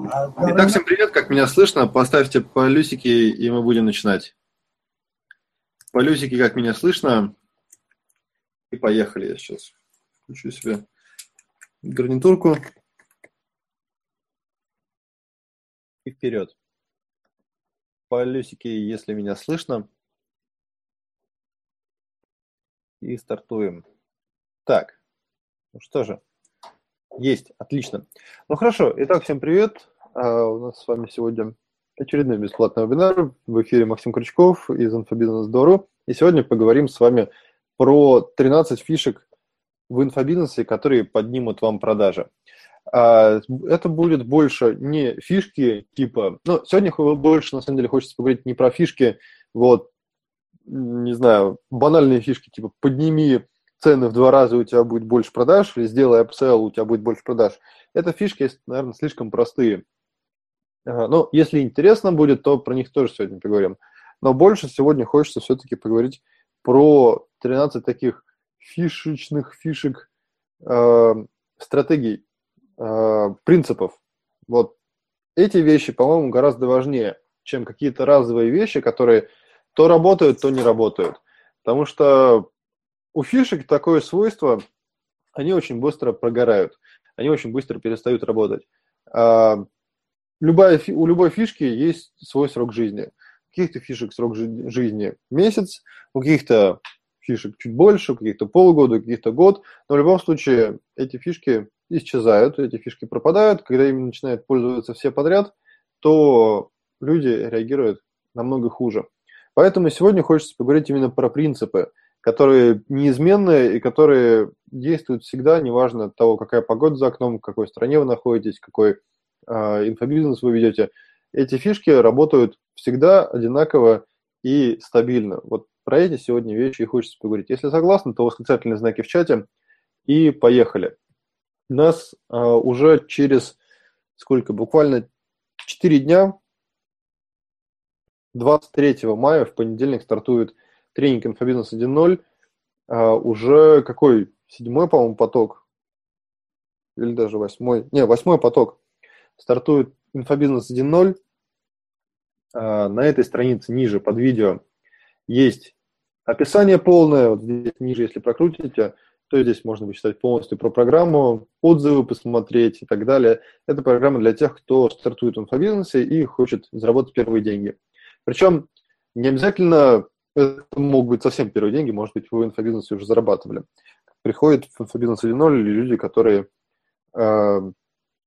Итак, всем привет, как меня слышно? Поставьте полюсики, и мы будем начинать. Полюсики, как меня слышно. И поехали. Я сейчас включу себе гарнитурку. И вперед. Полюсики, если меня слышно. И стартуем. Так, ну что же, есть, отлично. Ну хорошо, итак, всем привет. А, у нас с вами сегодня очередной бесплатный вебинар. В эфире Максим Крючков из Инфобизнес.Дору. И сегодня поговорим с вами про 13 фишек в инфобизнесе, которые поднимут вам продажи. А, это будет больше не фишки типа... Ну, сегодня больше, на самом деле, хочется поговорить не про фишки, вот, не знаю, банальные фишки типа подними цены в два раза, у тебя будет больше продаж, или сделай upsell, у тебя будет больше продаж. Это фишки, наверное, слишком простые. Ага, ну, если интересно будет, то про них тоже сегодня поговорим. Но больше сегодня хочется все-таки поговорить про 13 таких фишечных фишек, э, стратегий, э, принципов. Вот эти вещи, по-моему, гораздо важнее, чем какие-то разовые вещи, которые то работают, то не работают. Потому что у фишек такое свойство, они очень быстро прогорают, они очень быстро перестают работать. А, любая, у любой фишки есть свой срок жизни. У каких-то фишек срок жизни месяц, у каких-то фишек чуть больше, у каких-то полгода, у каких-то год, но в любом случае эти фишки исчезают, эти фишки пропадают. Когда ими начинают пользоваться все подряд, то люди реагируют намного хуже. Поэтому сегодня хочется поговорить именно про принципы – которые неизменные и которые действуют всегда, неважно от того, какая погода за окном, в какой стране вы находитесь, какой э, инфобизнес вы ведете. Эти фишки работают всегда одинаково и стабильно. Вот про эти сегодня вещи и хочется поговорить. Если согласны, то восклицательные знаки в чате и поехали. Нас э, уже через сколько, буквально 4 дня, 23 мая в понедельник стартует тренинг «Инфобизнес 1.0» а, уже какой? Седьмой, по-моему, поток. Или даже восьмой. Не, восьмой поток. Стартует «Инфобизнес 1.0». А, на этой странице ниже под видео есть описание полное. Вот здесь ниже, если прокрутите, то здесь можно почитать полностью про программу, отзывы посмотреть и так далее. Это программа для тех, кто стартует в инфобизнесе и хочет заработать первые деньги. Причем не обязательно это могут быть совсем первые деньги, может быть, вы в инфобизнесе уже зарабатывали. Приходят в инфобизнес 1.0 люди, которые э,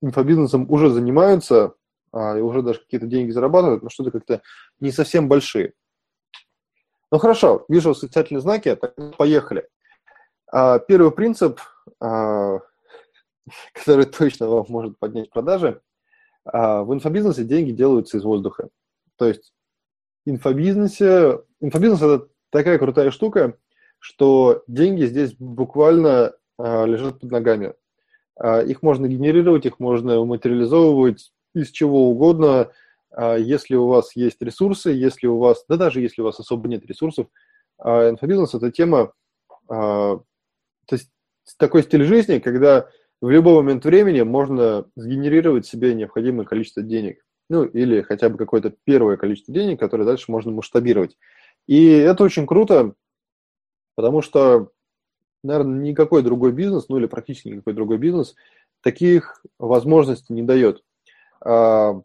инфобизнесом уже занимаются, э, и уже даже какие-то деньги зарабатывают, но что-то как-то не совсем большие. Ну хорошо, вижу восклицательные знаки, так поехали. А, первый принцип, а, который точно вам может поднять продажи, а, в инфобизнесе деньги делаются из воздуха. То есть инфобизнесе... Инфобизнес – это такая крутая штука, что деньги здесь буквально а, лежат под ногами. А, их можно генерировать, их можно материализовывать из чего угодно, а, если у вас есть ресурсы, если у вас, да даже если у вас особо нет ресурсов, а, инфобизнес – это тема, а, то есть такой стиль жизни, когда в любой момент времени можно сгенерировать себе необходимое количество денег ну или хотя бы какое-то первое количество денег, которое дальше можно масштабировать. И это очень круто, потому что, наверное, никакой другой бизнес, ну или практически никакой другой бизнес таких возможностей не дает. А,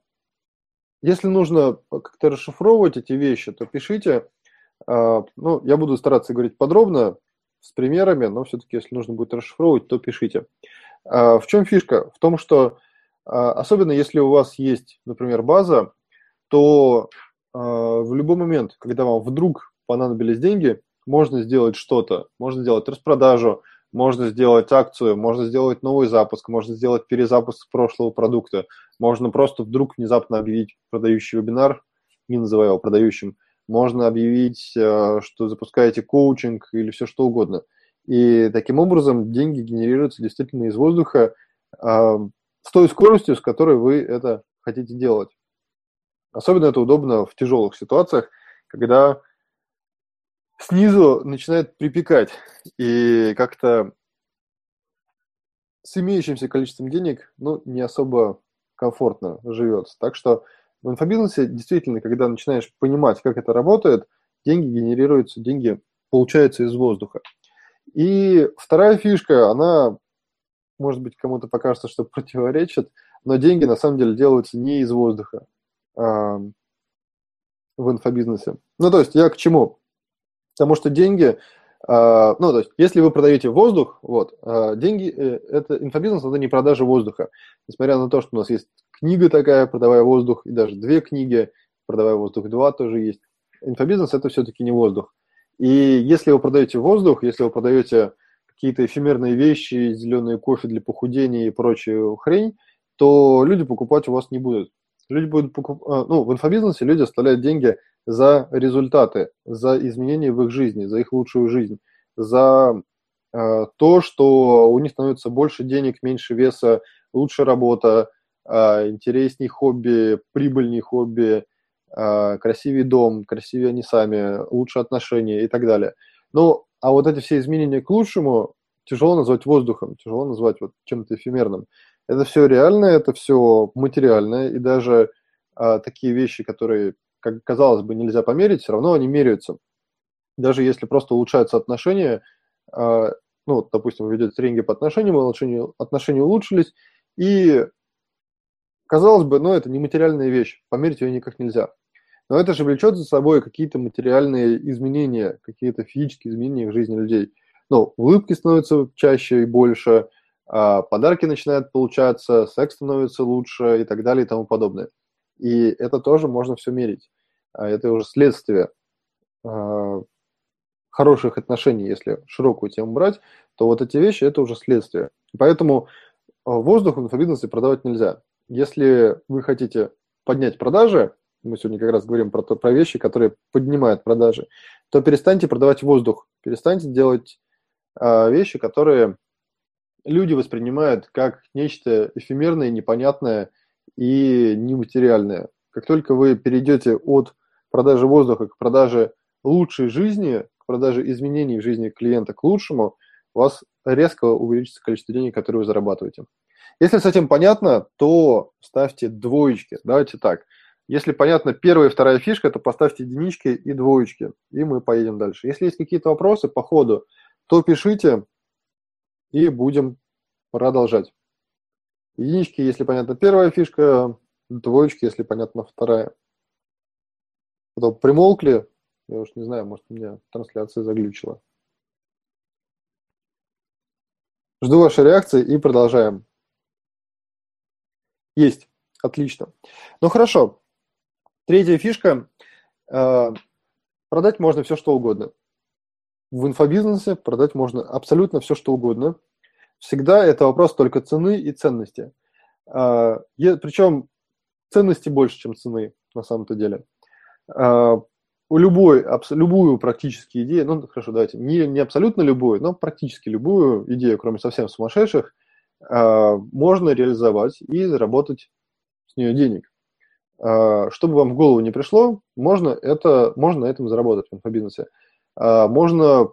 если нужно как-то расшифровывать эти вещи, то пишите. А, ну, я буду стараться говорить подробно, с примерами, но все-таки, если нужно будет расшифровывать, то пишите. А, в чем фишка? В том, что особенно если у вас есть, например, база, то в любой момент, когда вам вдруг понадобились деньги, можно сделать что-то. Можно сделать распродажу, можно сделать акцию, можно сделать новый запуск, можно сделать перезапуск прошлого продукта, можно просто вдруг внезапно объявить продающий вебинар, не называя его продающим, можно объявить, а, что запускаете коучинг или все что угодно. И таким образом деньги генерируются действительно из воздуха, с той скоростью, с которой вы это хотите делать. Особенно это удобно в тяжелых ситуациях, когда снизу начинает припекать, и как-то с имеющимся количеством денег, ну, не особо комфортно живется. Так что в инфобизнесе действительно, когда начинаешь понимать, как это работает, деньги генерируются, деньги получаются из воздуха. И вторая фишка, она, может быть, кому-то покажется, что противоречит, но деньги на самом деле делаются не из воздуха в инфобизнесе. Ну, то есть я к чему? Потому что деньги, а, ну, то есть если вы продаете воздух, вот, а, деньги, э, это инфобизнес, это не продажа воздуха. Несмотря на то, что у нас есть книга такая, продавая воздух, и даже две книги, продавая воздух два тоже есть. Инфобизнес это все-таки не воздух. И если вы продаете воздух, если вы продаете какие-то эфемерные вещи, зеленый кофе для похудения и прочую хрень, то люди покупать у вас не будут. Люди будут покупать, ну, в инфобизнесе люди оставляют деньги за результаты, за изменения в их жизни, за их лучшую жизнь, за э, то, что у них становится больше денег, меньше веса, лучше работа, э, интереснее хобби, прибыльнее хобби, э, красивее дом, красивее они сами, лучше отношения и так далее. Ну, а вот эти все изменения к лучшему тяжело назвать воздухом, тяжело назвать вот чем-то эфемерным. Это все реальное, это все материальное, и даже э, такие вещи, которые как казалось бы, нельзя померить, все равно они меряются. Даже если просто улучшаются отношения, э, ну, допустим, вы ведете тренинги по отношениям, отношения, отношения улучшились, и казалось бы, ну, это не материальная вещь, померить ее никак нельзя. Но это же влечет за собой какие-то материальные изменения, какие-то физические изменения в жизни людей. Ну, улыбки становятся чаще и больше, а подарки начинают получаться, секс становится лучше и так далее и тому подобное. И это тоже можно все мерить. А это уже следствие а, хороших отношений, если широкую тему брать, то вот эти вещи – это уже следствие. Поэтому а, воздух в инфобизнесе продавать нельзя. Если вы хотите поднять продажи, мы сегодня как раз говорим про, про вещи, которые поднимают продажи, то перестаньте продавать воздух, перестаньте делать э, вещи, которые люди воспринимают как нечто эфемерное, непонятное и нематериальное. Как только вы перейдете от продажи воздуха к продаже лучшей жизни, к продаже изменений в жизни клиента к лучшему, у вас резко увеличится количество денег, которые вы зарабатываете. Если с этим понятно, то ставьте двоечки. Давайте так. Если понятно первая и вторая фишка, то поставьте единички и двоечки, и мы поедем дальше. Если есть какие-то вопросы по ходу, то пишите, и будем продолжать. Единички, если понятно первая фишка, двоечки, если понятно вторая. Потом примолкли, я уж не знаю, может, у меня трансляция заглючила. Жду вашей реакции и продолжаем. Есть. Отлично. Ну хорошо. Третья фишка. Э, продать можно все, что угодно. В инфобизнесе продать можно абсолютно все, что угодно. Всегда это вопрос только цены и ценности. Э, Причем ценности больше, чем цены на самом-то деле. А, у любой, абс, любую практически идею, ну хорошо, давайте, не, не абсолютно любую, но практически любую идею, кроме совсем сумасшедших, а, можно реализовать и заработать с нее денег. А, что бы вам в голову не пришло, можно, это, можно на этом заработать в инфобизнесе. Можно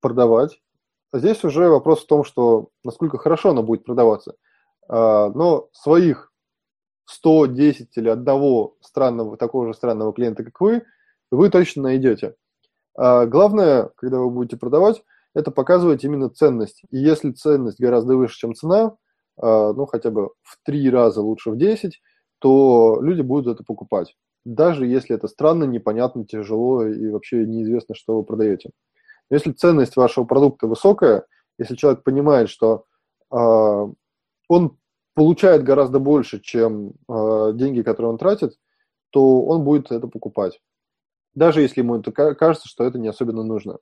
продавать. Здесь уже вопрос в том, что насколько хорошо оно будет продаваться. Но своих 110 или одного странного, такого же странного клиента, как вы, вы точно найдете. А главное, когда вы будете продавать, это показывать именно ценность. И если ценность гораздо выше, чем цена, а, ну хотя бы в три раза лучше в 10, то люди будут это покупать. Даже если это странно, непонятно, тяжело и вообще неизвестно, что вы продаете. Если ценность вашего продукта высокая, если человек понимает, что э, он получает гораздо больше, чем э, деньги, которые он тратит, то он будет это покупать. Даже если ему это кажется, что это не особенно нужно.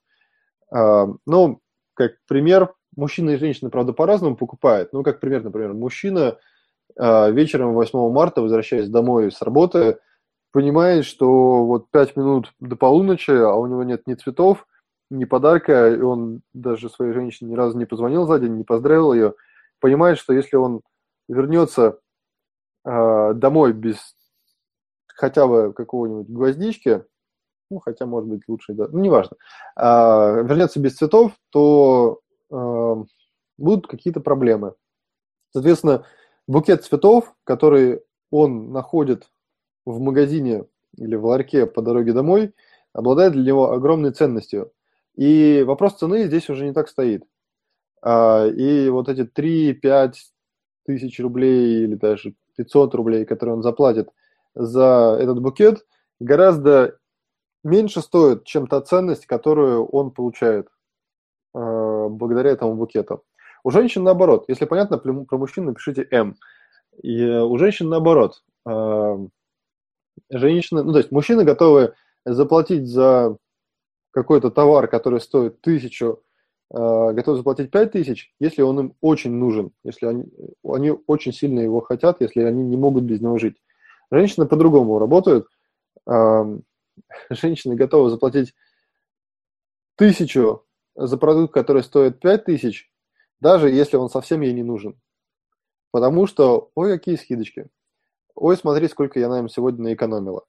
Э, ну, как пример, мужчина и женщина, правда, по-разному покупают. Ну, как пример, например, мужчина э, вечером 8 марта, возвращаясь домой с работы, понимает, что вот 5 минут до полуночи, а у него нет ни цветов, ни подарка, и он даже своей женщине ни разу не позвонил за день, не поздравил ее, понимает, что если он вернется э, домой без хотя бы какого-нибудь гвоздички, ну, хотя, может быть, лучше, да, ну, неважно, э, вернется без цветов, то э, будут какие-то проблемы. Соответственно, букет цветов, который он находит в магазине или в ларьке по дороге домой, обладает для него огромной ценностью. И вопрос цены здесь уже не так стоит. А, и вот эти 3-5 тысяч рублей или даже 500 рублей, которые он заплатит за этот букет, гораздо меньше стоит, чем та ценность, которую он получает а, благодаря этому букету. У женщин наоборот. Если понятно, про мужчин напишите М. И у женщин наоборот. Женщины, ну то есть мужчины готовы заплатить за какой-то товар, который стоит тысячу, а, готовы заплатить пять тысяч, если он им очень нужен, если они, они очень сильно его хотят, если они не могут без него жить. Женщины по-другому работают. А, женщины готовы заплатить тысячу за продукт, который стоит пять тысяч, даже если он совсем ей не нужен. Потому что, ой, какие скидочки. Ой, смотри, сколько я нам сегодня наэкономила.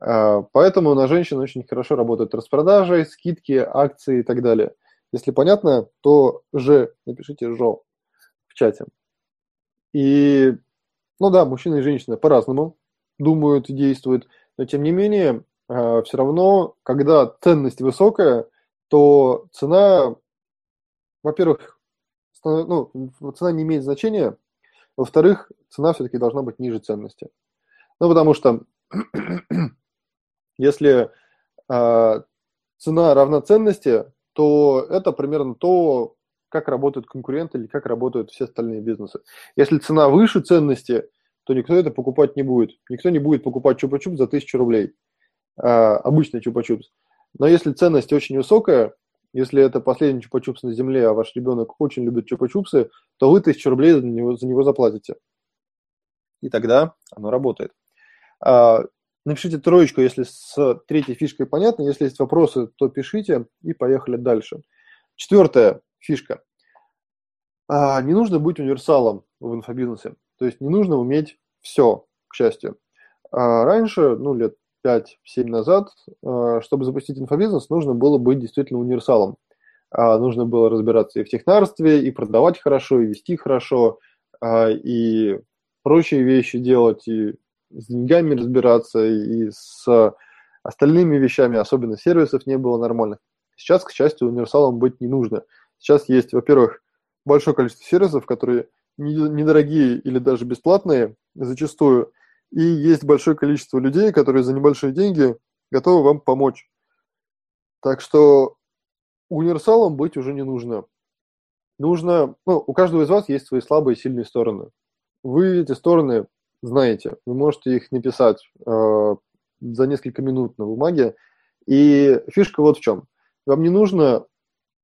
А, поэтому на женщин очень хорошо работают распродажи, скидки, акции и так далее. Если понятно, то же, напишите жо в чате. И, ну да, мужчины и женщины по-разному думают и действуют, но тем не менее, а, все равно, когда ценность высокая, то цена, во-первых, ну, цена не имеет значения, во-вторых, цена все-таки должна быть ниже ценности. Ну, потому что если э, цена равна ценности, то это примерно то, как работают конкуренты или как работают все остальные бизнесы. Если цена выше ценности, то никто это покупать не будет. Никто не будет покупать чупа-чуп за 1000 рублей. Э, обычный чупа-чупс. Но если ценность очень высокая, если это последний чупа-чупс на земле, а ваш ребенок очень любит чупа-чупсы, то вы 1000 рублей за него, за него заплатите. И тогда оно работает. А, напишите троечку, если с третьей фишкой понятно. Если есть вопросы, то пишите и поехали дальше. Четвертая фишка. А, не нужно быть универсалом в инфобизнесе. То есть не нужно уметь все, к счастью. А, раньше, ну, лет 5-7 назад, э, чтобы запустить инфобизнес, нужно было быть действительно универсалом. А, нужно было разбираться и в технарстве, и продавать хорошо, и вести хорошо, а, и прочие вещи делать, и с деньгами разбираться, и с остальными вещами, особенно сервисов не было нормальных. Сейчас, к счастью, универсалом быть не нужно. Сейчас есть, во-первых, большое количество сервисов, которые недорогие или даже бесплатные зачастую, и есть большое количество людей, которые за небольшие деньги готовы вам помочь. Так что универсалом быть уже не нужно. Нужно, ну, у каждого из вас есть свои слабые и сильные стороны. Вы эти стороны знаете, вы можете их написать э, за несколько минут на бумаге. И фишка вот в чем. Вам не нужно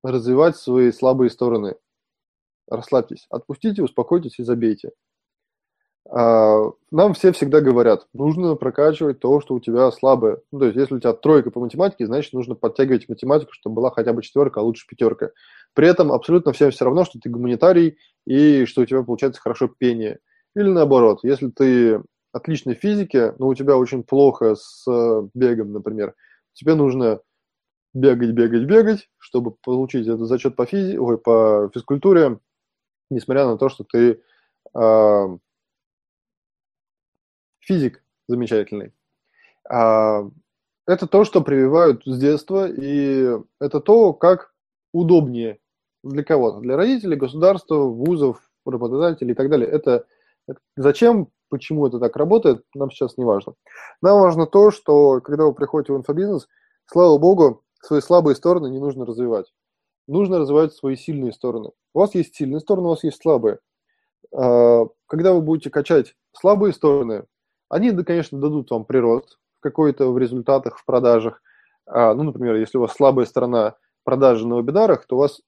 развивать свои слабые стороны. Расслабьтесь, отпустите, успокойтесь и забейте. А, нам все всегда говорят, нужно прокачивать то, что у тебя слабое. Ну, то есть, если у тебя тройка по математике, значит, нужно подтягивать математику, чтобы была хотя бы четверка, а лучше пятерка. При этом абсолютно всем все равно, что ты гуманитарий и что у тебя получается хорошо пение. Или наоборот, если ты отличный в физике, но у тебя очень плохо с э, бегом, например, тебе нужно бегать, бегать, бегать, чтобы получить этот зачет по, физи... Ой, по физкультуре, несмотря на то, что ты э, физик замечательный. А, это то, что прививают с детства, и это то, как удобнее для кого-то, для родителей, государства, вузов, работодателей и так далее. Это зачем, почему это так работает, нам сейчас не важно. Нам важно то, что когда вы приходите в инфобизнес, слава богу, свои слабые стороны не нужно развивать. Нужно развивать свои сильные стороны. У вас есть сильные стороны, у вас есть слабые. А, когда вы будете качать слабые стороны, они, конечно, дадут вам прирост какой-то в результатах, в продажах. А, ну, например, если у вас слабая сторона продажи на вебинарах, то у вас,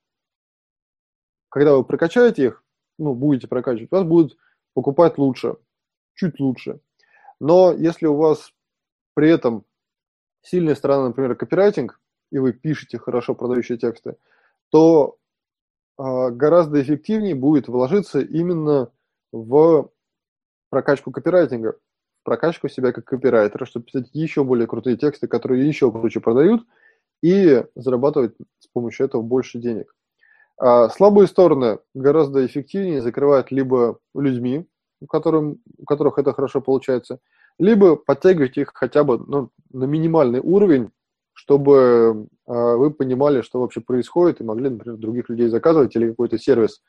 когда вы прокачаете их, ну, будете прокачивать, вас будут покупать лучше, чуть лучше. Но если у вас при этом сильная сторона, например, копирайтинг, и вы пишете хорошо продающие тексты, то э, гораздо эффективнее будет вложиться именно в прокачку копирайтинга прокачку себя как копирайтера, чтобы писать еще более крутые тексты, которые еще круче продают, и зарабатывать с помощью этого больше денег. А слабые стороны гораздо эффективнее закрывать либо людьми, которым, у которых это хорошо получается, либо подтягивайте их хотя бы ну, на минимальный уровень, чтобы э, вы понимали, что вообще происходит, и могли, например, других людей заказывать или какой-то сервис,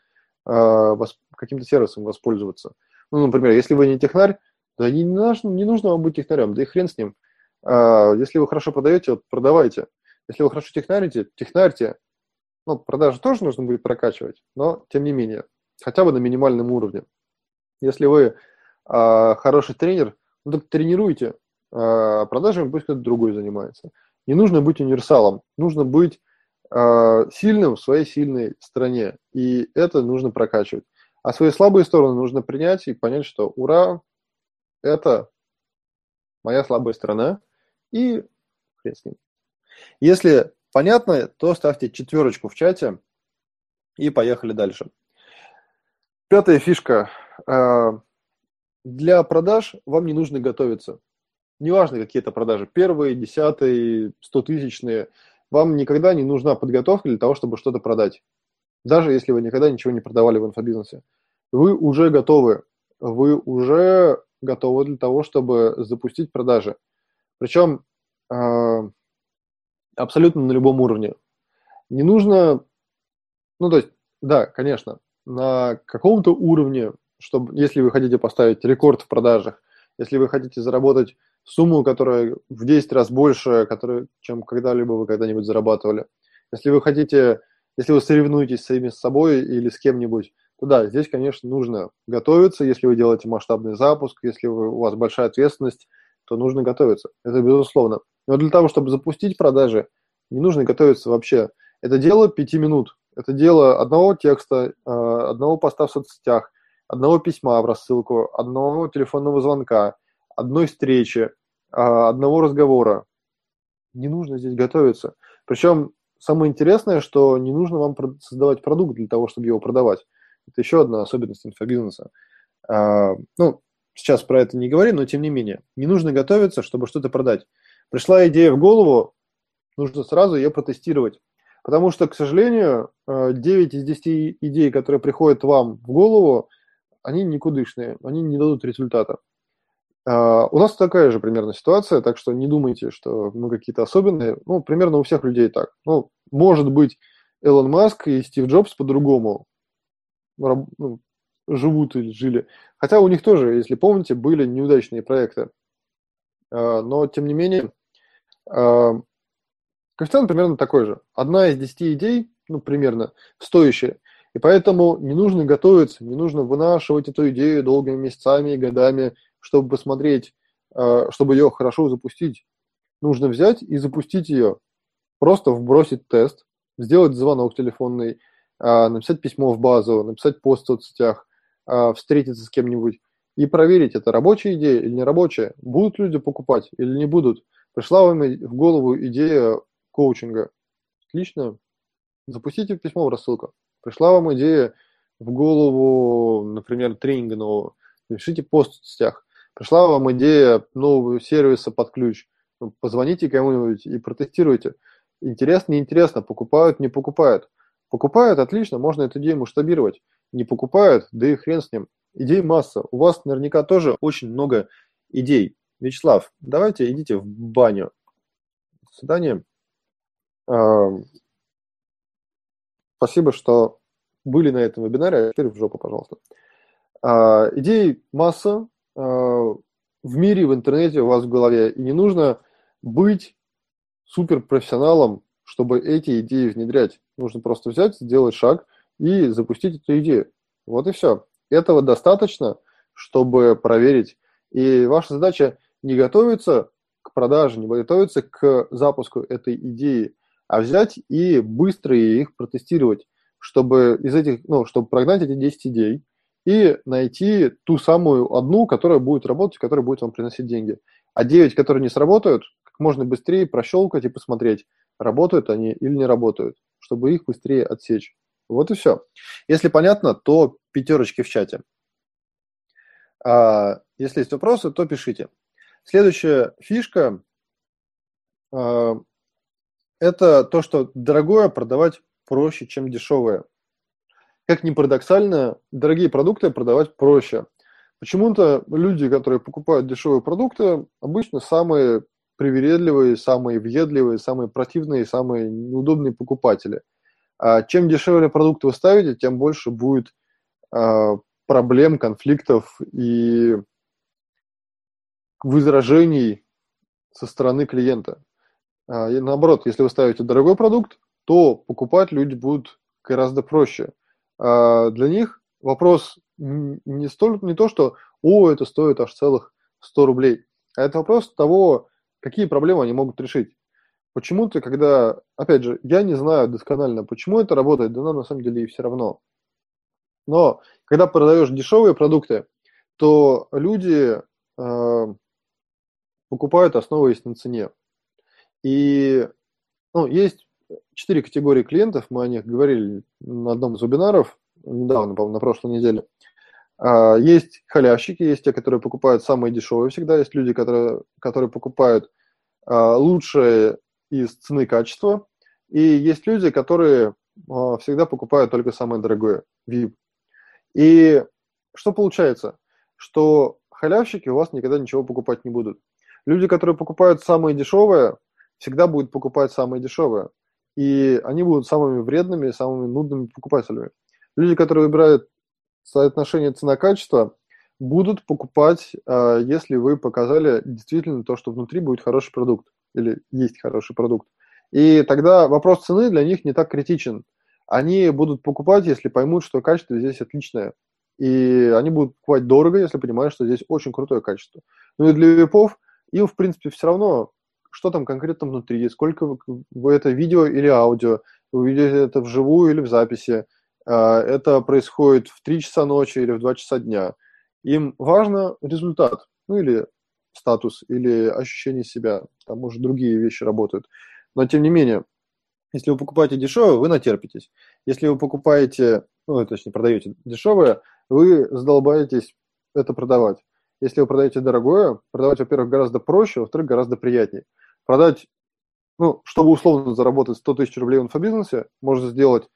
э, каким-то сервисом воспользоваться. Ну, например, если вы не технарь, да не нужно, не нужно вам быть технарем, да и хрен с ним. Э, если вы хорошо продаете, вот продавайте. Если вы хорошо технарите, технарьте. Ну, продажи тоже нужно будет прокачивать, но тем не менее, хотя бы на минимальном уровне. Если вы э, хороший тренер, ну так тренируйте, э, продажами пусть кто-то другой занимается. Не нужно быть универсалом, нужно быть э, сильным в своей сильной стране, и это нужно прокачивать. А свои слабые стороны нужно принять и понять, что ура, это моя слабая сторона, и хрен с ним. Если понятно, то ставьте четверочку в чате и поехали дальше. Пятая фишка. Э, для продаж вам не нужно готовиться. Неважно, какие это продажи, первые, десятые, стотысячные, вам никогда не нужна подготовка для того, чтобы что-то продать. Даже если вы никогда ничего не продавали в инфобизнесе. Вы уже готовы. Вы уже готовы для того, чтобы запустить продажи. Причем э, абсолютно на любом уровне. Не нужно, ну то есть, да, конечно, на каком-то уровне, чтобы, если вы хотите поставить рекорд в продажах, если вы хотите заработать сумму, которая в 10 раз больше, которая, чем когда-либо вы когда-нибудь зарабатывали, если вы хотите, если вы соревнуетесь сами с собой или с кем-нибудь, да, здесь, конечно, нужно готовиться, если вы делаете масштабный запуск, если вы, у вас большая ответственность, то нужно готовиться. Это безусловно. Но для того, чтобы запустить продажи, не нужно готовиться вообще. Это дело пяти минут. Это дело одного текста, а, одного поста в соцсетях, одного письма в рассылку, одного телефонного звонка, одной встречи, а, одного разговора. Не нужно здесь готовиться. Причем самое интересное, что не нужно вам создавать продукт для того, чтобы его продавать. Это еще одна особенность инфобизнеса. А, ну, сейчас про это не говорим, но тем не менее. Не нужно готовиться, чтобы что-то продать. Пришла идея в голову, нужно сразу ее протестировать. Потому что, к сожалению, 9 э, из 10 идей, которые приходят вам в голову, они никудышные, они не дадут результата. А, у нас такая же примерно ситуация, так что не думайте, что мы какие-то особенные. Ну, примерно у всех людей так. Ну, может быть, Элон Маск и Стив Джобс по-другому ну, живут или жили. Хотя у них тоже, если помните, были неудачные проекты. А, но, тем не менее, а, Коэффициент примерно такой же. Одна из десяти идей, ну, примерно, стоящая. И поэтому не нужно готовиться, не нужно вынашивать эту идею долгими месяцами и годами, чтобы посмотреть, э, чтобы ее хорошо запустить. Нужно взять и запустить ее. Просто вбросить тест, сделать звонок телефонный, написать письмо в базу, написать пост в соцсетях, э, встретиться с кем-нибудь и проверить, это рабочая идея или не рабочая, будут люди покупать или не будут. Пришла вам в голову идея коучинга. Отлично. Запустите письмо в рассылку. Пришла вам идея в голову, например, тренинга нового. Пишите пост в соцсетях. Пришла вам идея нового сервиса под ключ. Ну, позвоните кому-нибудь и протестируйте. Интересно, неинтересно, покупают, не покупают. Покупают, отлично, можно эту идею масштабировать. Не покупают, да и хрен с ним. Идей масса. У вас наверняка тоже очень много идей. Вячеслав, давайте идите в баню. До свидания. Спасибо, что были на этом вебинаре, а теперь в жопу, пожалуйста. А, идей масса а, в мире, в интернете у вас в голове, и не нужно быть суперпрофессионалом, чтобы эти идеи внедрять. Нужно просто взять, сделать шаг и запустить эту идею. Вот и все. Этого достаточно, чтобы проверить. И ваша задача не готовиться к продаже, не готовиться к запуску этой идеи, а взять и быстро их протестировать, чтобы из этих, ну, чтобы прогнать эти 10 идей и найти ту самую одну, которая будет работать, которая будет вам приносить деньги. А 9, которые не сработают, как можно быстрее прощелкать и посмотреть, работают они или не работают, чтобы их быстрее отсечь. Вот и все. Если понятно, то пятерочки в чате. А если есть вопросы, то пишите. Следующая фишка а, это то, что дорогое продавать проще, чем дешевое. Как ни парадоксально, дорогие продукты продавать проще, почему-то люди, которые покупают дешевые продукты, обычно самые привередливые, самые въедливые, самые противные, самые неудобные покупатели. А чем дешевле продукт вы ставите, тем больше будет а, проблем, конфликтов и возражений со стороны клиента. А, и наоборот, если вы ставите дорогой продукт, то покупать люди будут гораздо проще. А для них вопрос не, столь, не то, что «О, это стоит аж целых 100 рублей», а это вопрос того, какие проблемы они могут решить. Почему-то, когда, опять же, я не знаю досконально, почему это работает, да нам на самом деле и все равно. Но когда продаешь дешевые продукты, то люди э, покупают, основываясь на цене. И ну, есть четыре категории клиентов, мы о них говорили на одном из вебинаров недавно, по на прошлой неделе. А, есть халявщики, есть те, которые покупают самые дешевые всегда, есть люди, которые, которые покупают а, лучшее из цены качества, и есть люди, которые а, всегда покупают только самое дорогое, VIP. И что получается? Что халявщики у вас никогда ничего покупать не будут. Люди, которые покупают самое дешевое, всегда будут покупать самое дешевое. И они будут самыми вредными, самыми нудными покупателями. Люди, которые выбирают соотношение цена-качество, будут покупать, а, если вы показали действительно то, что внутри будет хороший продукт или есть хороший продукт. И тогда вопрос цены для них не так критичен. Они будут покупать, если поймут, что качество здесь отличное. И они будут покупать дорого, если понимают, что здесь очень крутое качество. Ну и для випов им, в принципе, все равно, что там конкретно внутри, сколько вы это видео или аудио, вы видите это вживую или в записи, это происходит в 3 часа ночи или в 2 часа дня. Им важно результат, ну или статус, или ощущение себя, там уже другие вещи работают. Но тем не менее, если вы покупаете дешевое, вы натерпитесь. Если вы покупаете, ну, точнее, продаете дешевое, вы задолбаетесь это продавать. Если вы продаете дорогое, продавать, во-первых, гораздо проще, во-вторых, гораздо приятнее. Продать, ну, чтобы условно заработать 100 тысяч рублей в инфобизнесе, можно сделать а,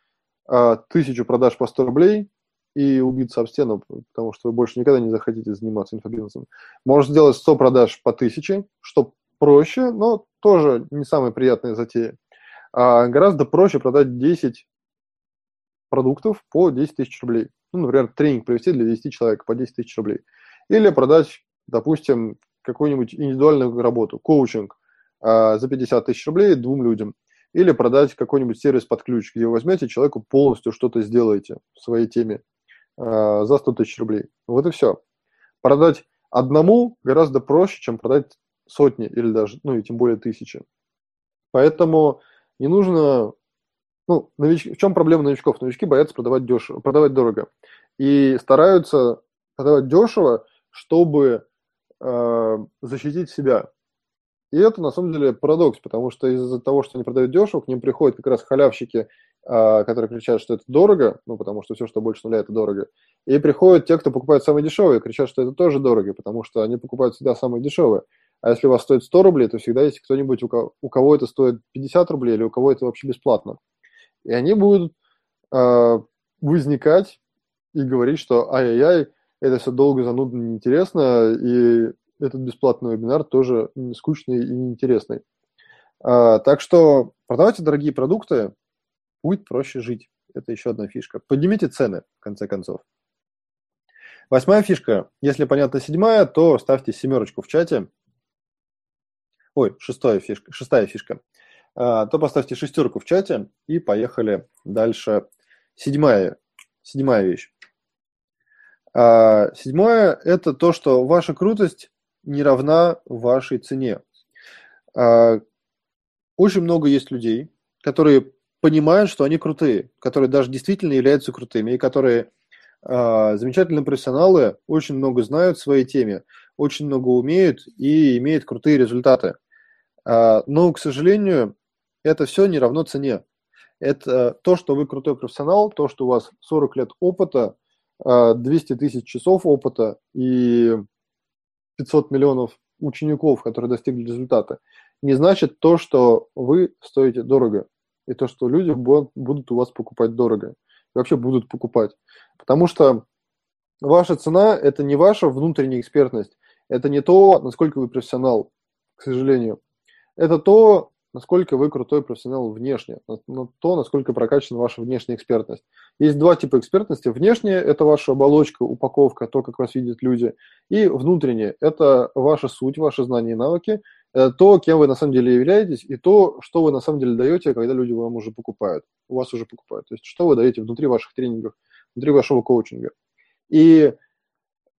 тысячу продаж по 100 рублей и убиться об стену, потому что вы больше никогда не захотите заниматься инфобизнесом. Можно сделать 100 продаж по 1000, что проще, но тоже не самая приятная затея. А гораздо проще продать 10 продуктов по 10 тысяч рублей. Ну, например, тренинг провести для 10 человек по 10 тысяч рублей. Или продать, допустим, какую-нибудь индивидуальную работу, коучинг э, за 50 тысяч рублей двум людям. Или продать какой-нибудь сервис под ключ, где вы возьмете человеку полностью что-то сделаете в своей теме э, за 100 тысяч рублей. Вот и все. Продать одному гораздо проще, чем продать сотни или даже, ну и тем более тысячи. Поэтому не нужно ну, нович... в чем проблема новичков? Новички боятся продавать дешево, продавать дорого. И стараются продавать дешево, чтобы э, защитить себя. И это на самом деле парадокс, потому что из-за того, что они продают дешево, к ним приходят как раз халявщики, э, которые кричат, что это дорого, ну, потому что все, что больше нуля, это дорого. И приходят те, кто покупает самые дешевые, кричат, что это тоже дорого, потому что они покупают всегда самые дешевые. А если у вас стоит 100 рублей, то всегда есть кто-нибудь, у кого, у кого это стоит 50 рублей, или у кого это вообще бесплатно. И они будут э, возникать и говорить, что ай-яй-яй, это все долго, занудно, неинтересно, и этот бесплатный вебинар тоже скучный и неинтересный. А, так что продавайте дорогие продукты, будет проще жить. Это еще одна фишка. Поднимите цены, в конце концов. Восьмая фишка. Если понятно седьмая, то ставьте семерочку в чате. Ой, шестая фишка. Шестая фишка. А, то поставьте шестерку в чате и поехали дальше. Седьмая, седьмая вещь. А, седьмое – это то, что ваша крутость не равна вашей цене. А, очень много есть людей, которые понимают, что они крутые, которые даже действительно являются крутыми, и которые а, замечательные профессионалы, очень много знают в своей теме, очень много умеют и имеют крутые результаты. Но, к сожалению, это все не равно цене. Это то, что вы крутой профессионал, то, что у вас 40 лет опыта, 200 а, тысяч часов опыта и 500 миллионов учеников, которые достигли результата, не значит то, что вы стоите дорого, и то, что люди будут у вас покупать дорого, и вообще будут покупать. Потому что Ваша цена – это не ваша внутренняя экспертность, это не то, насколько вы профессионал, к сожалению. Это то, насколько вы крутой профессионал внешне, на то, насколько прокачана ваша внешняя экспертность. Есть два типа экспертности. Внешняя – это ваша оболочка, упаковка, то, как вас видят люди. И внутренняя – это ваша суть, ваши знания и навыки, то, кем вы на самом деле являетесь, и то, что вы на самом деле даете, когда люди вам уже покупают, у вас уже покупают. То есть, что вы даете внутри ваших тренингов, внутри вашего коучинга. И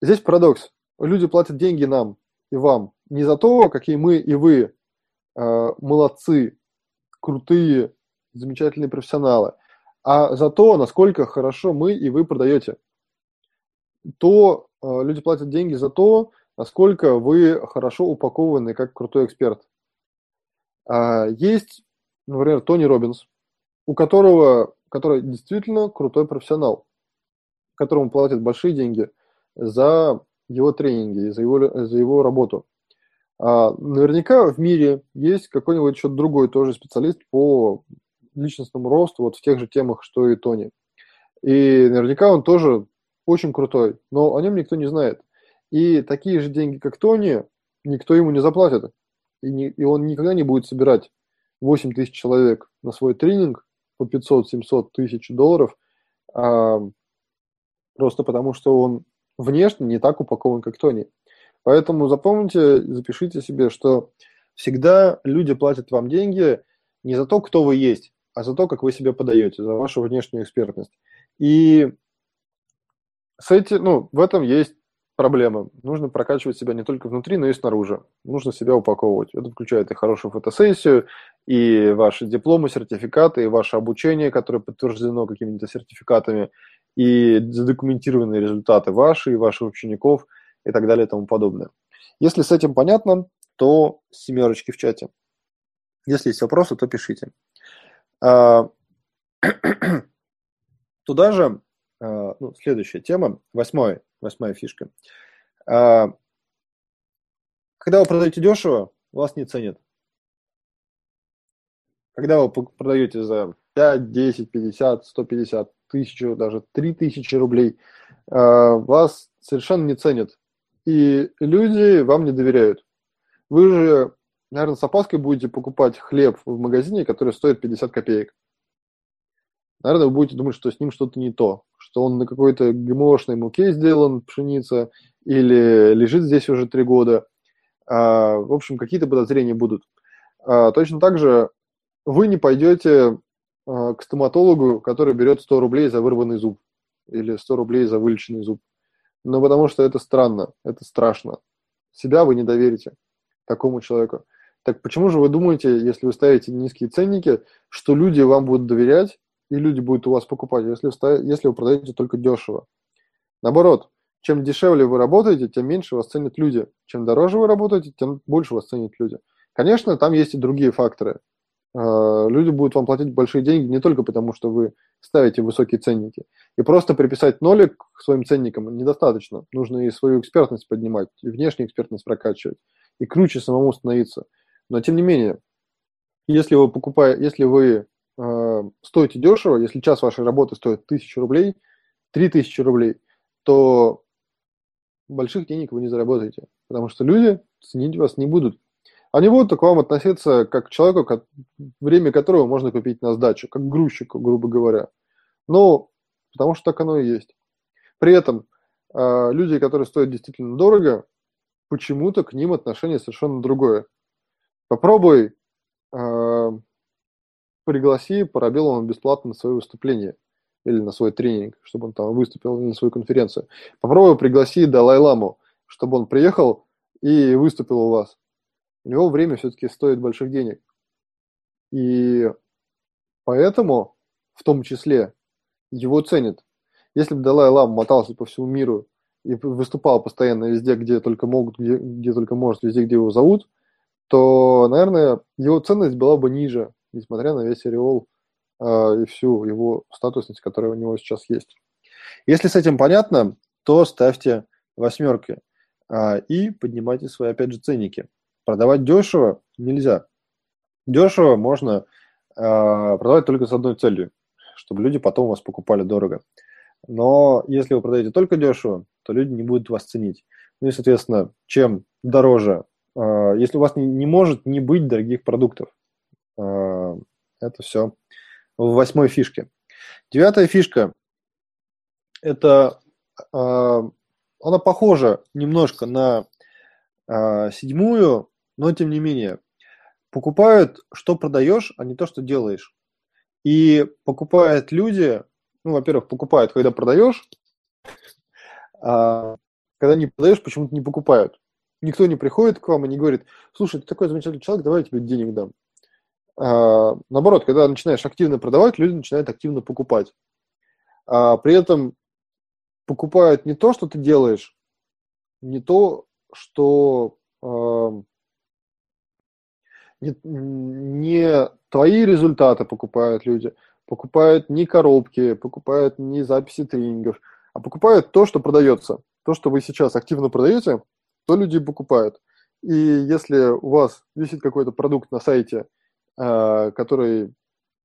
здесь парадокс. Люди платят деньги нам и вам не за то, какие мы и вы Э, молодцы, крутые, замечательные профессионалы, а за то, насколько хорошо мы и вы продаете. То э, люди платят деньги за то, насколько вы хорошо упакованы как крутой эксперт. А, есть, например, Тони Робинс, у которого, который действительно крутой профессионал, которому платят большие деньги за его тренинги, за его, за его работу. А, наверняка в мире есть какой-нибудь еще другой тоже специалист по личностному росту, вот в тех же темах, что и Тони. И наверняка он тоже очень крутой, но о нем никто не знает. И такие же деньги, как Тони, никто ему не заплатит. И, не, и он никогда не будет собирать 8 тысяч человек на свой тренинг по 500-700 тысяч долларов, а, просто потому что он внешне не так упакован, как Тони. Поэтому запомните, запишите себе, что всегда люди платят вам деньги не за то, кто вы есть, а за то, как вы себя подаете, за вашу внешнюю экспертность. И с этим, ну, в этом есть проблема. Нужно прокачивать себя не только внутри, но и снаружи. Нужно себя упаковывать. Это включает и хорошую фотосессию, и ваши дипломы, сертификаты, и ваше обучение, которое подтверждено какими-то сертификатами, и задокументированные результаты ваши и ваших учеников – и так далее и тому подобное. Если с этим понятно, то семерочки в чате. Если есть вопросы, то пишите. А, туда же, а, ну, следующая тема, восьмая, восьмая фишка. А, когда вы продаете дешево, вас не ценят. Когда вы продаете за 5, 10, 50, 150, тысячу, даже 3000 рублей, вас совершенно не ценят и люди вам не доверяют. Вы же, наверное, с опаской будете покупать хлеб в магазине, который стоит 50 копеек. Наверное, вы будете думать, что с ним что-то не то, что он на какой-то ГМОшной муке сделан, пшеница, или лежит здесь уже три года. А, в общем, какие-то подозрения будут. А, точно так же вы не пойдете а, к стоматологу, который берет 100 рублей за вырванный зуб или 100 рублей за вылеченный зуб. Ну, потому что это странно, это страшно. Себя вы не доверите такому человеку. Так почему же вы думаете, если вы ставите низкие ценники, что люди вам будут доверять и люди будут у вас покупать, если, если вы продаете только дешево? Наоборот, чем дешевле вы работаете, тем меньше вас ценят люди. Чем дороже вы работаете, тем больше вас ценят люди. Конечно, там есть и другие факторы. А, люди будут вам платить большие деньги не только потому, что вы ставите высокие ценники. И просто приписать нолик к своим ценникам недостаточно. Нужно и свою экспертность поднимать, и внешнюю экспертность прокачивать, и круче самому становиться. Но тем не менее, если вы покупаете, если вы э, стоите дешево, если час вашей работы стоит 1000 рублей, 3000 рублей, то больших денег вы не заработаете, потому что люди ценить вас не будут. Они будут к вам относиться как к человеку, время которого можно купить на сдачу, как к грузчику, грубо говоря. Ну, потому что так оно и есть. При этом э, люди, которые стоят действительно дорого, почему-то к ним отношение совершенно другое. Попробуй э, пригласи Парабелова бесплатно на свое выступление или на свой тренинг, чтобы он там выступил, на свою конференцию. Попробуй пригласи Далай-Ламу, чтобы он приехал и выступил у вас у него время все-таки стоит больших денег. И поэтому, в том числе, его ценят. Если бы Далай Лам мотался по всему миру и выступал постоянно везде, где только могут, где, где только может, везде, где его зовут, то, наверное, его ценность была бы ниже, несмотря на весь ореол э, и всю его статусность, которая у него сейчас есть. Если с этим понятно, то ставьте восьмерки э, и поднимайте свои, опять же, ценники. Продавать дешево нельзя. Дешево можно э, продавать только с одной целью, чтобы люди потом вас покупали дорого. Но если вы продаете только дешево, то люди не будут вас ценить. Ну и, соответственно, чем дороже, э, если у вас не, не может не быть дорогих продуктов, э, это все в восьмой фишке. Девятая фишка – это, э, она похожа немножко на седьмую, но тем не менее, покупают, что продаешь, а не то, что делаешь. И покупают люди, ну, во-первых, покупают, когда продаешь, а когда не продаешь, почему-то не покупают. Никто не приходит к вам и не говорит, слушай, ты такой замечательный человек, давай я тебе денег дам. А, наоборот, когда начинаешь активно продавать, люди начинают активно покупать. А, при этом покупают не то, что ты делаешь, не то, что а, не, не твои результаты покупают люди, покупают не коробки, покупают не записи тренингов, а покупают то, что продается. То, что вы сейчас активно продаете, то люди покупают. И если у вас висит какой-то продукт на сайте, э, который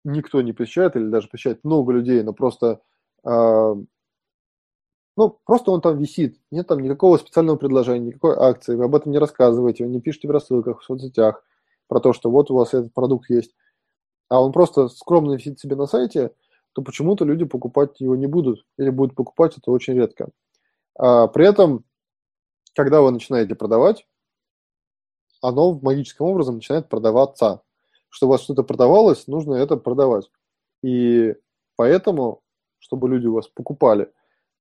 никто не посещает, или даже посещает много людей, но просто, э, ну, просто он там висит, нет там никакого специального предложения, никакой акции, вы об этом не рассказываете, вы не пишете в рассылках, в соцсетях про то, что вот у вас этот продукт есть, а он просто скромно висит себе на сайте, то почему-то люди покупать его не будут, или будут покупать это очень редко. А при этом, когда вы начинаете продавать, оно магическим образом начинает продаваться. Чтобы у вас что-то продавалось, нужно это продавать. И поэтому, чтобы люди у вас покупали,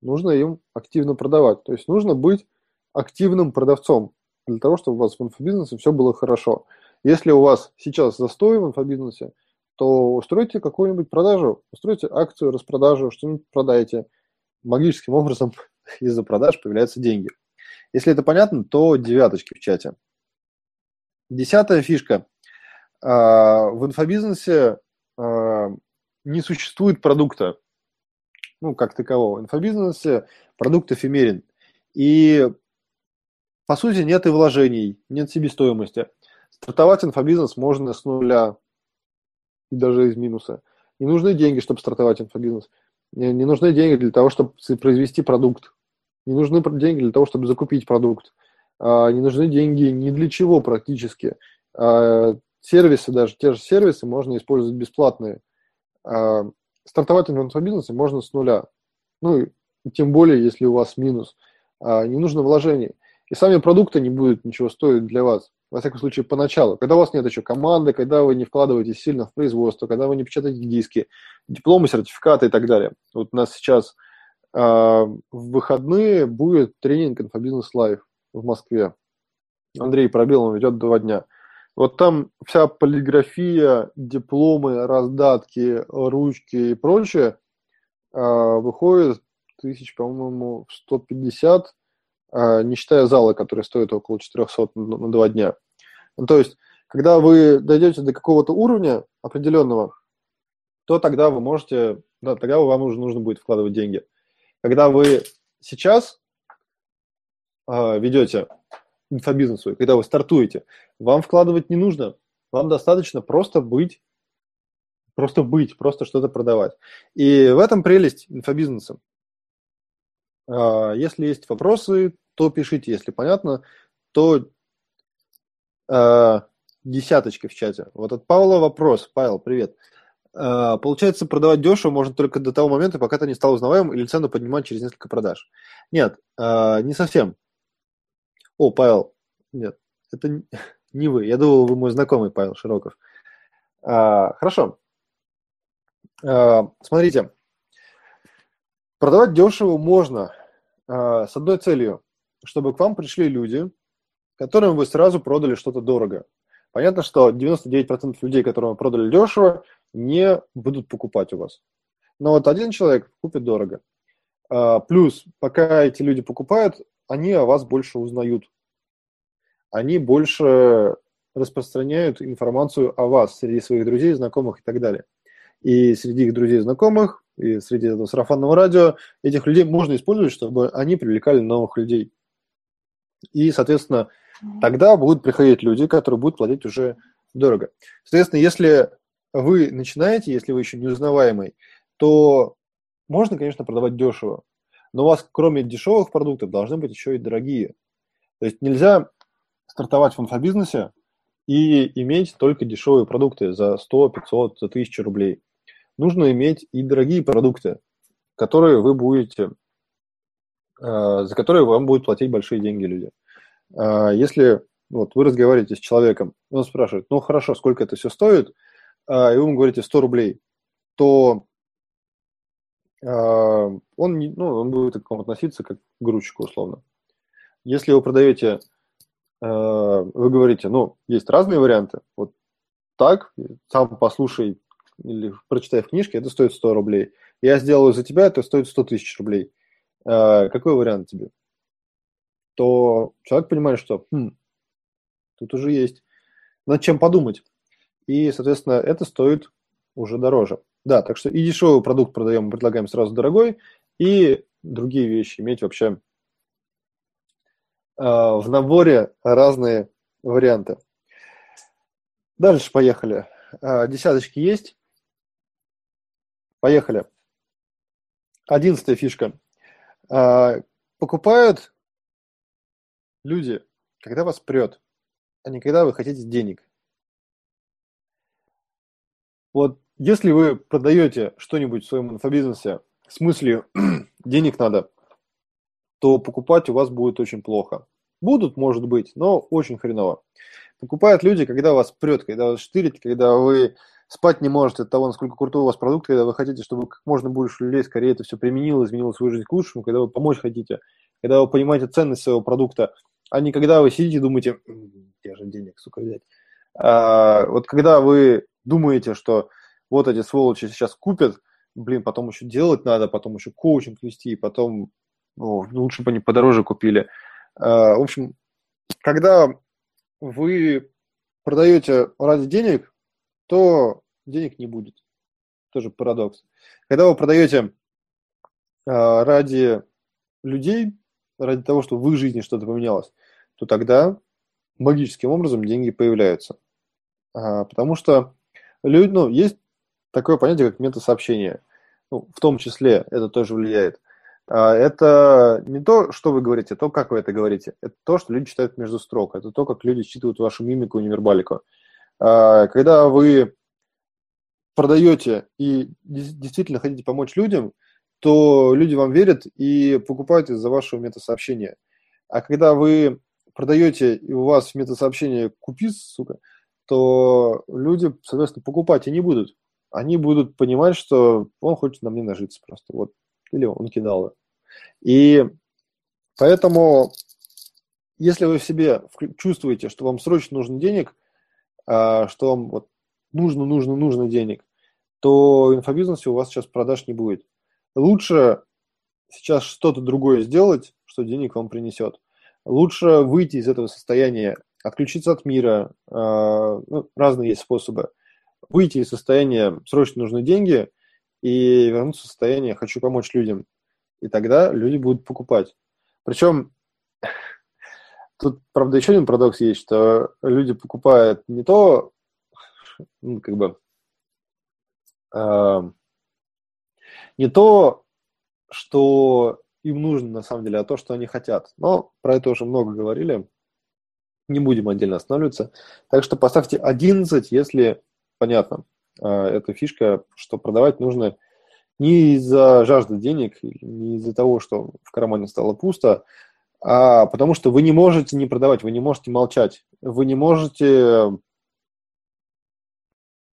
нужно им активно продавать. То есть нужно быть активным продавцом для того, чтобы у вас в инфобизнесе все было хорошо. Если у вас сейчас застой в инфобизнесе, то устройте какую-нибудь продажу, устройте акцию, распродажу, что-нибудь продайте. Магическим образом из-за продаж появляются деньги. Если это понятно, то девяточки в чате. Десятая фишка. А, в инфобизнесе а, не существует продукта, ну, как такового. В инфобизнесе продукт эфемерен. И, по сути, нет и вложений, нет себестоимости. Стартовать инфобизнес можно с нуля и даже из минуса. Не нужны деньги, чтобы стартовать инфобизнес. Не, не нужны деньги для того, чтобы произвести продукт. Не нужны деньги для того, чтобы закупить продукт. А, не нужны деньги ни для чего практически. А, сервисы, даже те же сервисы можно использовать бесплатные. А, стартовать в инфобизнесе можно с нуля. Ну, и тем более, если у вас минус. Не нужно вложений. И сами продукты не будут ничего стоить для вас во всяком случае, поначалу, когда у вас нет еще команды, когда вы не вкладываетесь сильно в производство, когда вы не печатаете диски, дипломы, сертификаты и так далее. Вот у нас сейчас э, в выходные будет тренинг «Инфобизнес Лайв» в Москве. Андрей Пробелов ведет два дня. Вот там вся полиграфия, дипломы, раздатки, ручки и прочее э, выходит тысяч, по-моему, 150 а, не считая зала, который стоит около 400 на два дня. Ну, то есть, когда вы дойдете до какого-то уровня определенного, то тогда вы можете, да, тогда вам уже нужно будет вкладывать деньги. Когда вы сейчас э, ведете инфобизнес свой, когда вы стартуете, вам вкладывать не нужно. Вам достаточно просто быть, просто быть, просто что-то продавать. И в этом прелесть инфобизнеса. Если есть вопросы, то пишите, если понятно, то э, десяточки в чате. Вот от Павла вопрос. Павел, привет. Э, получается, продавать дешево можно только до того момента, пока ты не стал узнаваемым или цену поднимать через несколько продаж. Нет, э, не совсем. О, Павел, нет, это не вы. Я думал, вы мой знакомый Павел Широков. Э, хорошо. Э, смотрите, продавать дешево можно э, с одной целью чтобы к вам пришли люди, которым вы сразу продали что-то дорого. Понятно, что 99% людей, которым вы продали дешево, не будут покупать у вас. Но вот один человек купит дорого. А, плюс, пока эти люди покупают, они о вас больше узнают. Они больше распространяют информацию о вас среди своих друзей, знакомых и так далее. И среди их друзей и знакомых, и среди этого сарафанного радио этих людей можно использовать, чтобы они привлекали новых людей. И, соответственно, тогда будут приходить люди, которые будут платить уже дорого. Соответственно, если вы начинаете, если вы еще не узнаваемый, то можно, конечно, продавать дешево, но у вас кроме дешевых продуктов должны быть еще и дорогие. То есть нельзя стартовать в инфобизнесе и иметь только дешевые продукты за 100, 500, за 1000 рублей. Нужно иметь и дорогие продукты, которые вы будете, за которые вам будут платить большие деньги люди. Э, если вот, вы разговариваете с человеком, он спрашивает, ну хорошо, сколько это все стоит, э, и вы ему говорите 100 рублей, то он, ну, он будет к вам относиться как к грузчику условно. Если вы продаете Э, вы говорите, ну, есть разные варианты. Вот так, сам послушай или прочитай в книжке, это стоит 100 рублей. Я сделаю за тебя, это стоит 100 тысяч рублей. Э, какой вариант тебе? То человек понимает, что хм, тут уже есть над чем подумать. И, соответственно, это стоит уже дороже. Да, так что и дешевый продукт продаем, предлагаем сразу дорогой, и другие вещи иметь вообще а, в наборе разные варианты. Дальше поехали. А, десяточки есть. Поехали. Одиннадцатая фишка. А, покупают люди, когда вас прет, а не когда вы хотите денег. Вот если вы продаете что-нибудь в своем инфобизнесе с мыслью денег надо, то покупать у вас будет очень плохо. Будут, может быть, но очень хреново. Покупают люди, когда вас прет, когда вас штырит, когда вы спать не можете от того, насколько крутой у вас продукт, когда вы хотите, чтобы как можно больше людей скорее это все применило, изменило свою жизнь к лучшему, когда вы помочь хотите, когда вы понимаете ценность своего продукта, а не когда вы сидите и думаете, где же денег, сука, взять. А, вот когда вы думаете, что вот эти сволочи сейчас купят, блин, потом еще делать надо, потом еще коучинг вести, потом ну, лучше бы они подороже купили. А, в общем, когда вы продаете ради денег, то денег не будет. Тоже парадокс. Когда вы продаете а, ради людей, ради того, чтобы в их жизни что-то поменялось, то тогда магическим образом деньги появляются. А, потому что люди, ну, есть такое понятие, как метасообщение. Ну, в том числе это тоже влияет. А, это не то, что вы говорите, то, как вы это говорите. Это то, что люди читают между строк. Это то, как люди считывают вашу мимику и невербалику. А, когда вы продаете и действительно хотите помочь людям, то люди вам верят и покупают из-за вашего метасообщения. А когда вы продаете, и у вас в метасообщении купи, сука, то люди, соответственно, покупать и не будут. Они будут понимать, что он хочет на мне нажиться просто. Вот или он кидал. И поэтому, если вы в себе чувствуете, что вам срочно нужен денег, что вам вот нужно, нужно, нужно денег, то в инфобизнесе у вас сейчас продаж не будет. Лучше сейчас что-то другое сделать, что денег вам принесет. Лучше выйти из этого состояния, отключиться от мира, а, ну, разные есть способы. Выйти из состояния «срочно нужны деньги», и вернуться в состояние «хочу помочь людям». И тогда люди будут покупать. Причем тут, правда, еще один парадокс есть, что люди покупают не то, ну, как бы, э, не то, что им нужно на самом деле, а то, что они хотят. Но про это уже много говорили. Не будем отдельно останавливаться. Так что поставьте 11, если понятно. А, эта фишка, что продавать нужно не из-за жажды денег, не из-за того, что в кармане стало пусто, а потому что вы не можете не продавать, вы не можете молчать, вы не можете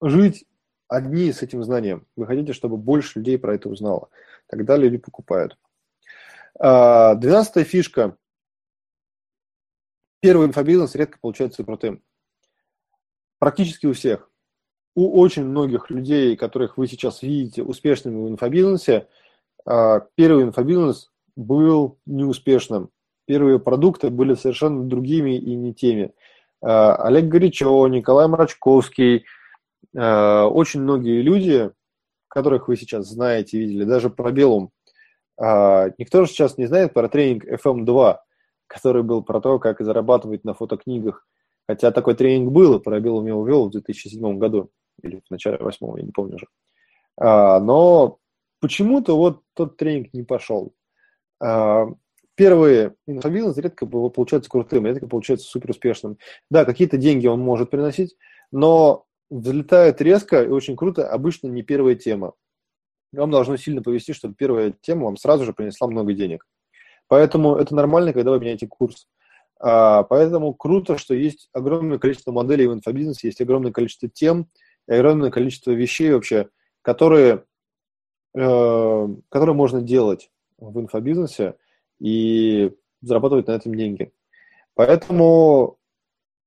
жить одни с этим знанием. Вы хотите, чтобы больше людей про это узнало. Тогда люди покупают. А, двенадцатая фишка. Первый инфобизнес редко получается крутым. Практически у всех у очень многих людей, которых вы сейчас видите успешными в инфобизнесе, а, первый инфобизнес был неуспешным. Первые продукты были совершенно другими и не теми. А, Олег Горячев, Николай Мрачковский, а, очень многие люди, которых вы сейчас знаете, видели, даже про Белум. Никто же сейчас не знает про тренинг FM2, который был про то, как зарабатывать на фотокнигах. Хотя такой тренинг был, и про Белум его вел в 2007 году или в начале восьмого, я не помню уже. А, но почему-то вот тот тренинг не пошел. Первые инфобизнес редко получается крутым, редко получается супер успешным. Да, какие-то деньги он может приносить, но взлетает резко и очень круто обычно не первая тема. Вам должно сильно повести, чтобы первая тема вам сразу же принесла много денег. Поэтому это нормально, когда вы меняете курс. А, поэтому круто, что есть огромное количество моделей в инфобизнесе, есть огромное количество тем, и огромное количество вещей вообще, которые, э, которые можно делать в инфобизнесе и зарабатывать на этом деньги. Поэтому,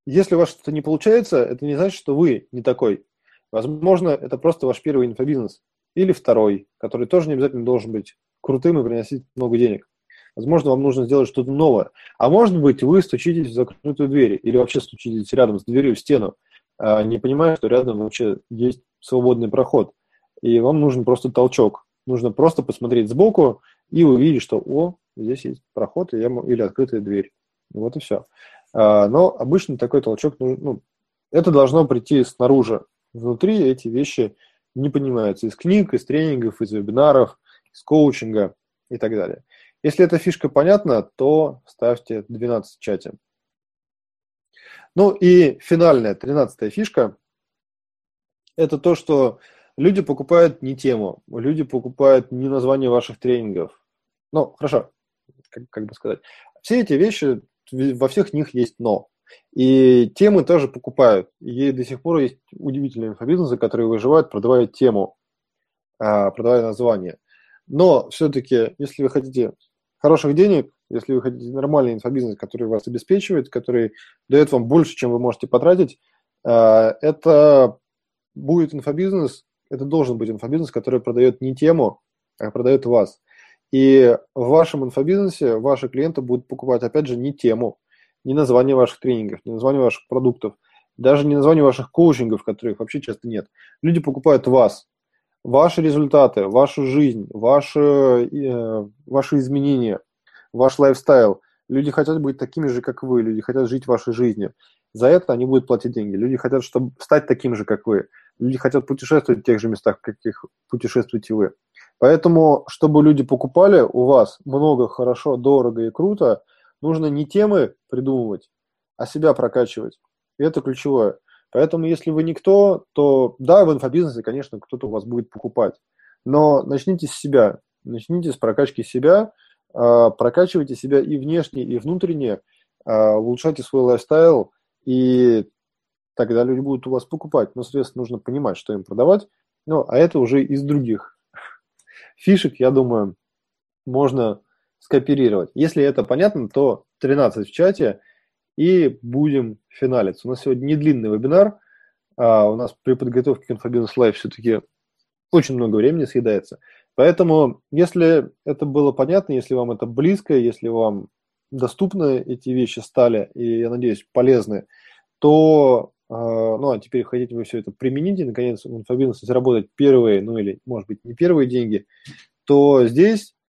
если у вас что-то не получается, это не значит, что вы не такой. Возможно, это просто ваш первый инфобизнес. Или второй, который тоже не обязательно должен быть крутым и приносить много денег. Возможно, вам нужно сделать что-то новое. А может быть, вы стучитесь в закрытую дверь или вообще стучитесь рядом с дверью в стену, а не понимая, что рядом вообще есть свободный проход. И вам нужен просто толчок. Нужно просто посмотреть сбоку и увидеть, что о, здесь есть проход или открытая дверь. Вот и все. А, но обычно такой толчок, ну, это должно прийти снаружи. Внутри эти вещи не понимаются из книг, из тренингов, из вебинаров, из коучинга и так далее. Если эта фишка понятна, то ставьте 12 в чате. Ну и финальная, 13 фишка, это то, что люди покупают не тему, люди покупают не название ваших тренингов. Ну, хорошо, как, как бы сказать. Все эти вещи, во всех них есть но. И темы тоже покупают. И до сих пор есть удивительные инфобизнесы, которые выживают, продавая тему, а, продавая название. Но все-таки, если вы хотите хороших денег, если вы хотите нормальный инфобизнес, который вас обеспечивает, который дает вам больше, чем вы можете потратить, э, это будет инфобизнес, это должен быть инфобизнес, который продает не тему, а продает вас. И в вашем инфобизнесе ваши клиенты будут покупать, опять же, не тему, не название ваших тренингов, не название ваших продуктов, даже не название ваших коучингов, которых вообще часто нет. Люди покупают вас, ваши результаты, вашу жизнь, ваши, э, ваши изменения, ваш лайфстайл. Люди хотят быть такими же, как вы, люди хотят жить вашей жизнью. За это они будут платить деньги. Люди хотят чтобы стать таким же, как вы. Люди хотят путешествовать в тех же местах, в каких путешествуете вы. Поэтому, чтобы люди покупали у вас много, хорошо, дорого и круто, нужно не темы придумывать, а себя прокачивать. И это ключевое. Поэтому, если вы никто, то да, в инфобизнесе, конечно, кто-то у вас будет покупать. Но начните с себя, начните с прокачки себя, а, прокачивайте себя и внешне, и внутренне, а, улучшайте свой лайфстайл, и тогда люди будут у вас покупать. Но, соответственно, нужно понимать, что им продавать. Ну, а это уже из других фишек, я думаю, можно скооперировать. Если это понятно, то 13 в чате – и будем финалиться. У нас сегодня не длинный вебинар, а у нас при подготовке к Инфобизнес Лайв все-таки очень много времени съедается. Поэтому, если это было понятно, если вам это близко, если вам доступны эти вещи стали, и, я надеюсь, полезны, то, ну, а теперь хотите вы все это применить и, наконец, в инфобизнесе заработать первые, ну, или, может быть, не первые деньги, то здесь